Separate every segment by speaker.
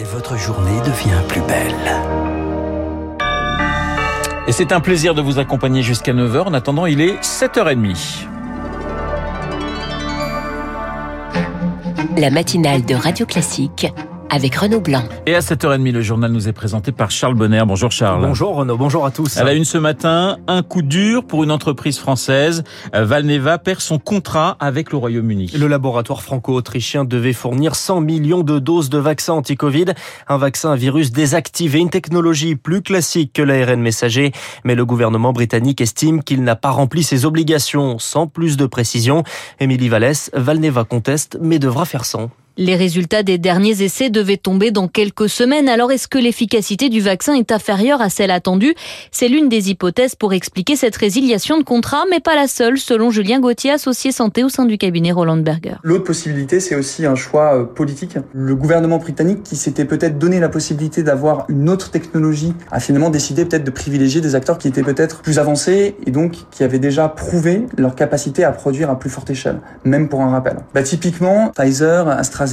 Speaker 1: et votre journée devient plus belle.
Speaker 2: Et c'est un plaisir de vous accompagner jusqu'à 9h. En attendant, il est 7h30.
Speaker 3: La matinale de Radio Classique avec Renaud Blanc.
Speaker 2: Et à 7h30, le journal nous est présenté par Charles Bonner. Bonjour Charles.
Speaker 4: Bonjour Renaud, bonjour à tous.
Speaker 2: À la une ce matin, un coup dur pour une entreprise française. Valneva perd son contrat avec le Royaume-Uni.
Speaker 4: Le laboratoire franco-autrichien devait fournir 100 millions de doses de vaccins anti-Covid. Un vaccin à virus désactivé, une technologie plus classique que l'ARN messager. Mais le gouvernement britannique estime qu'il n'a pas rempli ses obligations. Sans plus de précision, Émilie Vallès, Valneva conteste mais devra faire sans.
Speaker 5: Les résultats des derniers essais devaient tomber dans quelques semaines. Alors est-ce que l'efficacité du vaccin est inférieure à celle attendue? C'est l'une des hypothèses pour expliquer cette résiliation de contrat, mais pas la seule, selon Julien Gauthier, associé santé au sein du cabinet Roland Berger.
Speaker 6: L'autre possibilité, c'est aussi un choix euh, politique. Le gouvernement britannique, qui s'était peut-être donné la possibilité d'avoir une autre technologie, a finalement décidé peut-être de privilégier des acteurs qui étaient peut-être plus avancés et donc qui avaient déjà prouvé leur capacité à produire à plus forte échelle, même pour un rappel. Bah, typiquement, Pfizer, AstraZeneca,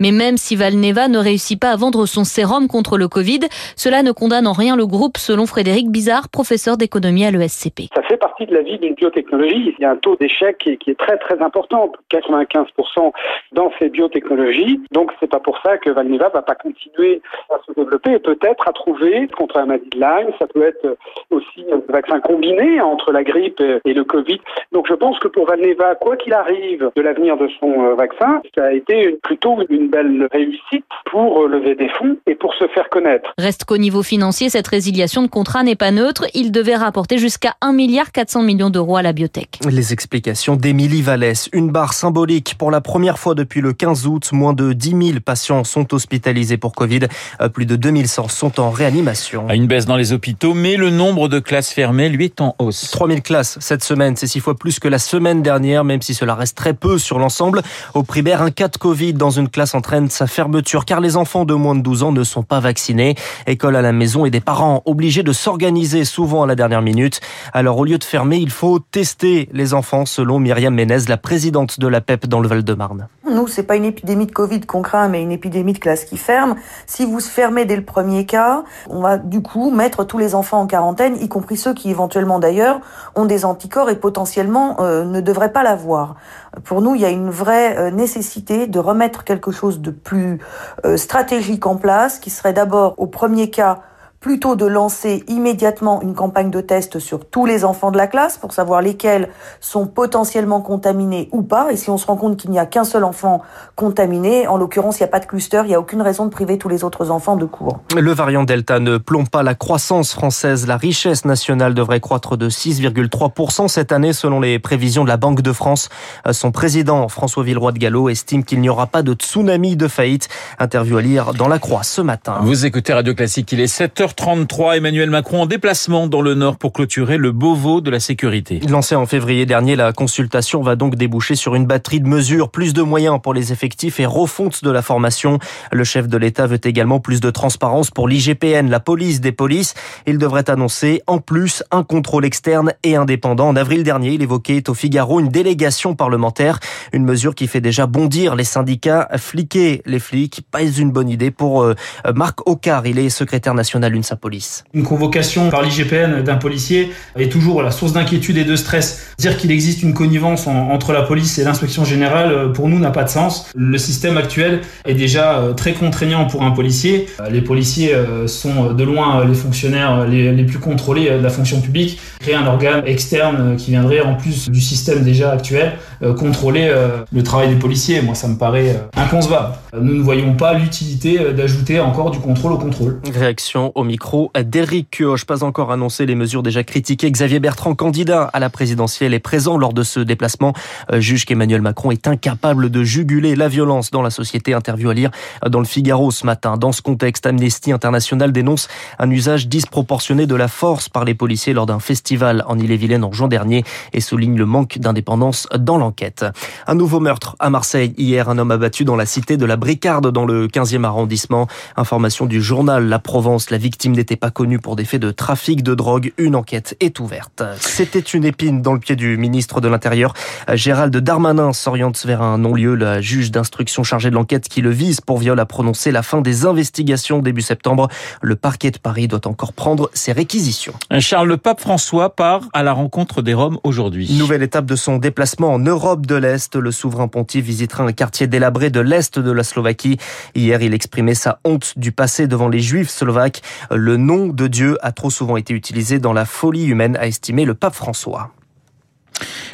Speaker 5: mais même si Valneva ne réussit pas à vendre son sérum contre le Covid, cela ne condamne en rien le groupe, selon Frédéric Bizarre, professeur d'économie à l'ESCP.
Speaker 7: Ça fait partie de la vie d'une biotechnologie. Il y a un taux d'échec qui, est très très important, 95% dans ces biotechnologies. Donc c'est pas pour ça que Valneva va pas continuer à se développer et peut-être à trouver contre la maladie de Lyme. Ça peut être aussi un vaccin combiné entre la grippe et le Covid. Donc je pense que pour Valneva, quoi qu'il arrive de l'avenir de son euh, vaccin, ça a été une plutôt une belle réussite pour euh, lever des fonds et pour se faire connaître.
Speaker 5: Reste qu'au niveau financier, cette résiliation de contrat n'est pas neutre. Il devait rapporter jusqu'à 1 milliard 400 millions d'euros à la biotech.
Speaker 4: Les explications d'Émilie Vallès. Une barre symbolique pour la première fois depuis le 15 août. Moins de 10 000 patients sont hospitalisés pour Covid. Euh, plus de 2100 sont en réanimation.
Speaker 2: Une baisse dans les hôpitaux, mais le nombre de classes fermées, lui, est en hausse.
Speaker 4: 3000 classes cette semaine. C'est six fois plus que la semaine dernière, même si cela reste très peu sur l'ensemble. Au primaire, un cas de Covid dans une classe entraîne sa fermeture car les enfants de moins de 12 ans ne sont pas vaccinés. École à la maison et des parents obligés de s'organiser souvent à la dernière minute. Alors au lieu de fermer, il faut tester les enfants selon Myriam Ménez, la présidente de la PEP dans le Val-de-Marne.
Speaker 8: Nous, c'est pas une épidémie de Covid qu'on craint, mais une épidémie de classe qui ferme. Si vous se fermez dès le premier cas, on va du coup mettre tous les enfants en quarantaine, y compris ceux qui éventuellement d'ailleurs ont des anticorps et potentiellement euh, ne devraient pas l'avoir. Pour nous, il y a une vraie euh, nécessité de remettre quelque chose de plus euh, stratégique en place, qui serait d'abord au premier cas plutôt de lancer immédiatement une campagne de test sur tous les enfants de la classe pour savoir lesquels sont potentiellement contaminés ou pas. Et si on se rend compte qu'il n'y a qu'un seul enfant contaminé, en l'occurrence, il n'y a pas de cluster, il n'y a aucune raison de priver tous les autres enfants de cours.
Speaker 4: Le variant Delta ne plombe pas la croissance française. La richesse nationale devrait croître de 6,3% cette année selon les prévisions de la Banque de France. Son président, François Villeroy de Gallo, estime qu'il n'y aura pas de tsunami de faillite. Interview à lire dans la Croix ce matin.
Speaker 2: Vous écoutez Radio Classique, il est 7h 33 Emmanuel Macron en déplacement dans le Nord pour clôturer le Beauvau de la sécurité.
Speaker 4: Lancé en février dernier, la consultation va donc déboucher sur une batterie de mesures, plus de moyens pour les effectifs et refonte de la formation. Le chef de l'État veut également plus de transparence pour l'IGPN, la police des polices. Il devrait annoncer en plus un contrôle externe et indépendant. En avril dernier, il évoquait au Figaro une délégation parlementaire, une mesure qui fait déjà bondir les syndicats. Fliquer les flics, pas une bonne idée pour euh, Marc Ocar, il est secrétaire national sa police.
Speaker 9: Une convocation par l'IGPN d'un policier est toujours la source d'inquiétude et de stress. Dire qu'il existe une connivence entre la police et l'inspection générale, euh, pour nous, n'a pas de sens. Le système actuel est déjà euh, très contraignant pour un policier. Euh, les policiers sont de loin les fonctionnaires les, plus contrôlés de la fonction publique. Créer un organe externe qui viendrait, en plus du système déjà actuel, contrôler le travail des policiers, moi, ça me paraît inconcevable. Nous ne voyons pas l'utilité d'ajouter encore du contrôle au contrôle.
Speaker 4: Réaction au micro d'Éric Kioch. Pas encore annoncé les mesures déjà critiquées. Xavier Bertrand, candidat à la présidentielle, est présent lors de ce déplacement. Euh, juge qu'Emmanuel Macron est incapable de juguler la violence dans la société. Interview à lire dans le Figaro ce matin. Dans ce contexte, Amnesty International dénonce un usage disproportionné de la force par les policiers lors d'un festival en Ille-et-Vilaine en juin dernier et souligne le manque d'indépendance dans l'enquête. Un nouveau meurtre à Marseille. Hier, un homme abattu dans la cité de la Bricarde dans le 15e arrondissement. Information du journal La Provence. La victime victime n'était pas connue pour des faits de trafic de drogue. Une enquête est ouverte. C'était une épine dans le pied du ministre de l'Intérieur. Gérald Darmanin s'oriente vers un non-lieu. La juge d'instruction chargée de l'enquête qui le vise pour viol a prononcé la fin des investigations début septembre. Le parquet de Paris doit encore prendre ses réquisitions.
Speaker 2: Charles, le pape François part à la rencontre des Roms aujourd'hui.
Speaker 4: Nouvelle étape de son déplacement en Europe de l'Est. Le souverain pontife visitera un quartier délabré de l'Est de la Slovaquie. Hier, il exprimait sa honte du passé devant les Juifs slovaques. Le nom de Dieu a trop souvent été utilisé dans la folie humaine, a estimé le pape François.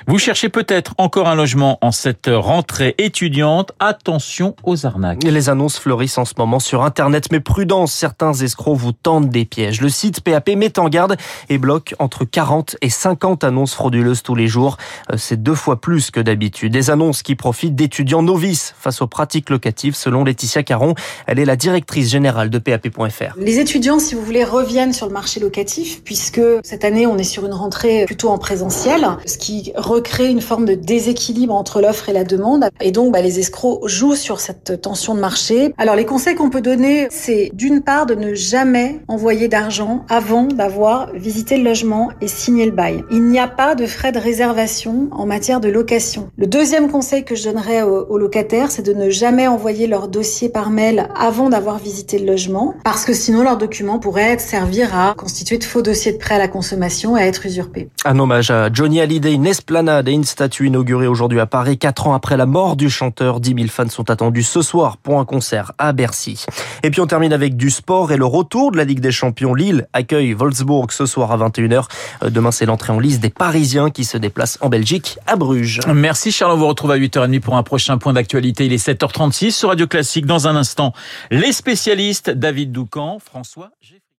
Speaker 2: Vous cherchez peut-être encore un logement en cette rentrée étudiante. Attention aux arnaques.
Speaker 4: Les annonces fleurissent en ce moment sur Internet, mais prudence, certains escrocs vous tendent des pièges. Le site PAP met en garde et bloque entre 40 et 50 annonces frauduleuses tous les jours. Euh, c'est deux fois plus que d'habitude. Des annonces qui profitent d'étudiants novices face aux pratiques locatives, selon Laetitia Caron. Elle est la directrice générale de PAP.fr.
Speaker 10: Les étudiants, si vous voulez, reviennent sur le marché locatif, puisque cette année, on est sur une rentrée plutôt en présentiel, ce qui recréer une forme de déséquilibre entre l'offre et la demande. Et donc, bah, les escrocs jouent sur cette tension de marché. Alors, les conseils qu'on peut donner, c'est d'une part de ne jamais envoyer d'argent avant d'avoir visité le logement et signé le bail. Il n'y a pas de frais de réservation en matière de location. Le deuxième conseil que je donnerais aux, locataires, c'est de ne jamais envoyer leur dossier par mail avant d'avoir visité le logement, parce que sinon leur document pourrait servir à constituer de faux dossiers de prêt à la consommation et à être usurpé.
Speaker 4: Un hommage à Johnny Hallyday, Et une statue inaugurée aujourd'hui à Paris. Quatre ans après la mort du chanteur, 10 000 fans sont attendus ce soir pour un concert à Bercy. Et puis on termine avec du sport et le retour de la Ligue des Champions. Lille accueille Wolfsburg ce soir à 21h. Euh, demain, c'est l'entrée en liste des Parisiens qui se déplacent en Belgique à Bruges.
Speaker 2: Merci Charles, on vous retrouve à 8h30 pour un prochain point d'actualité. Il est 7h36 sur Radio Classique. Dans un instant, les spécialistes David Doucan, François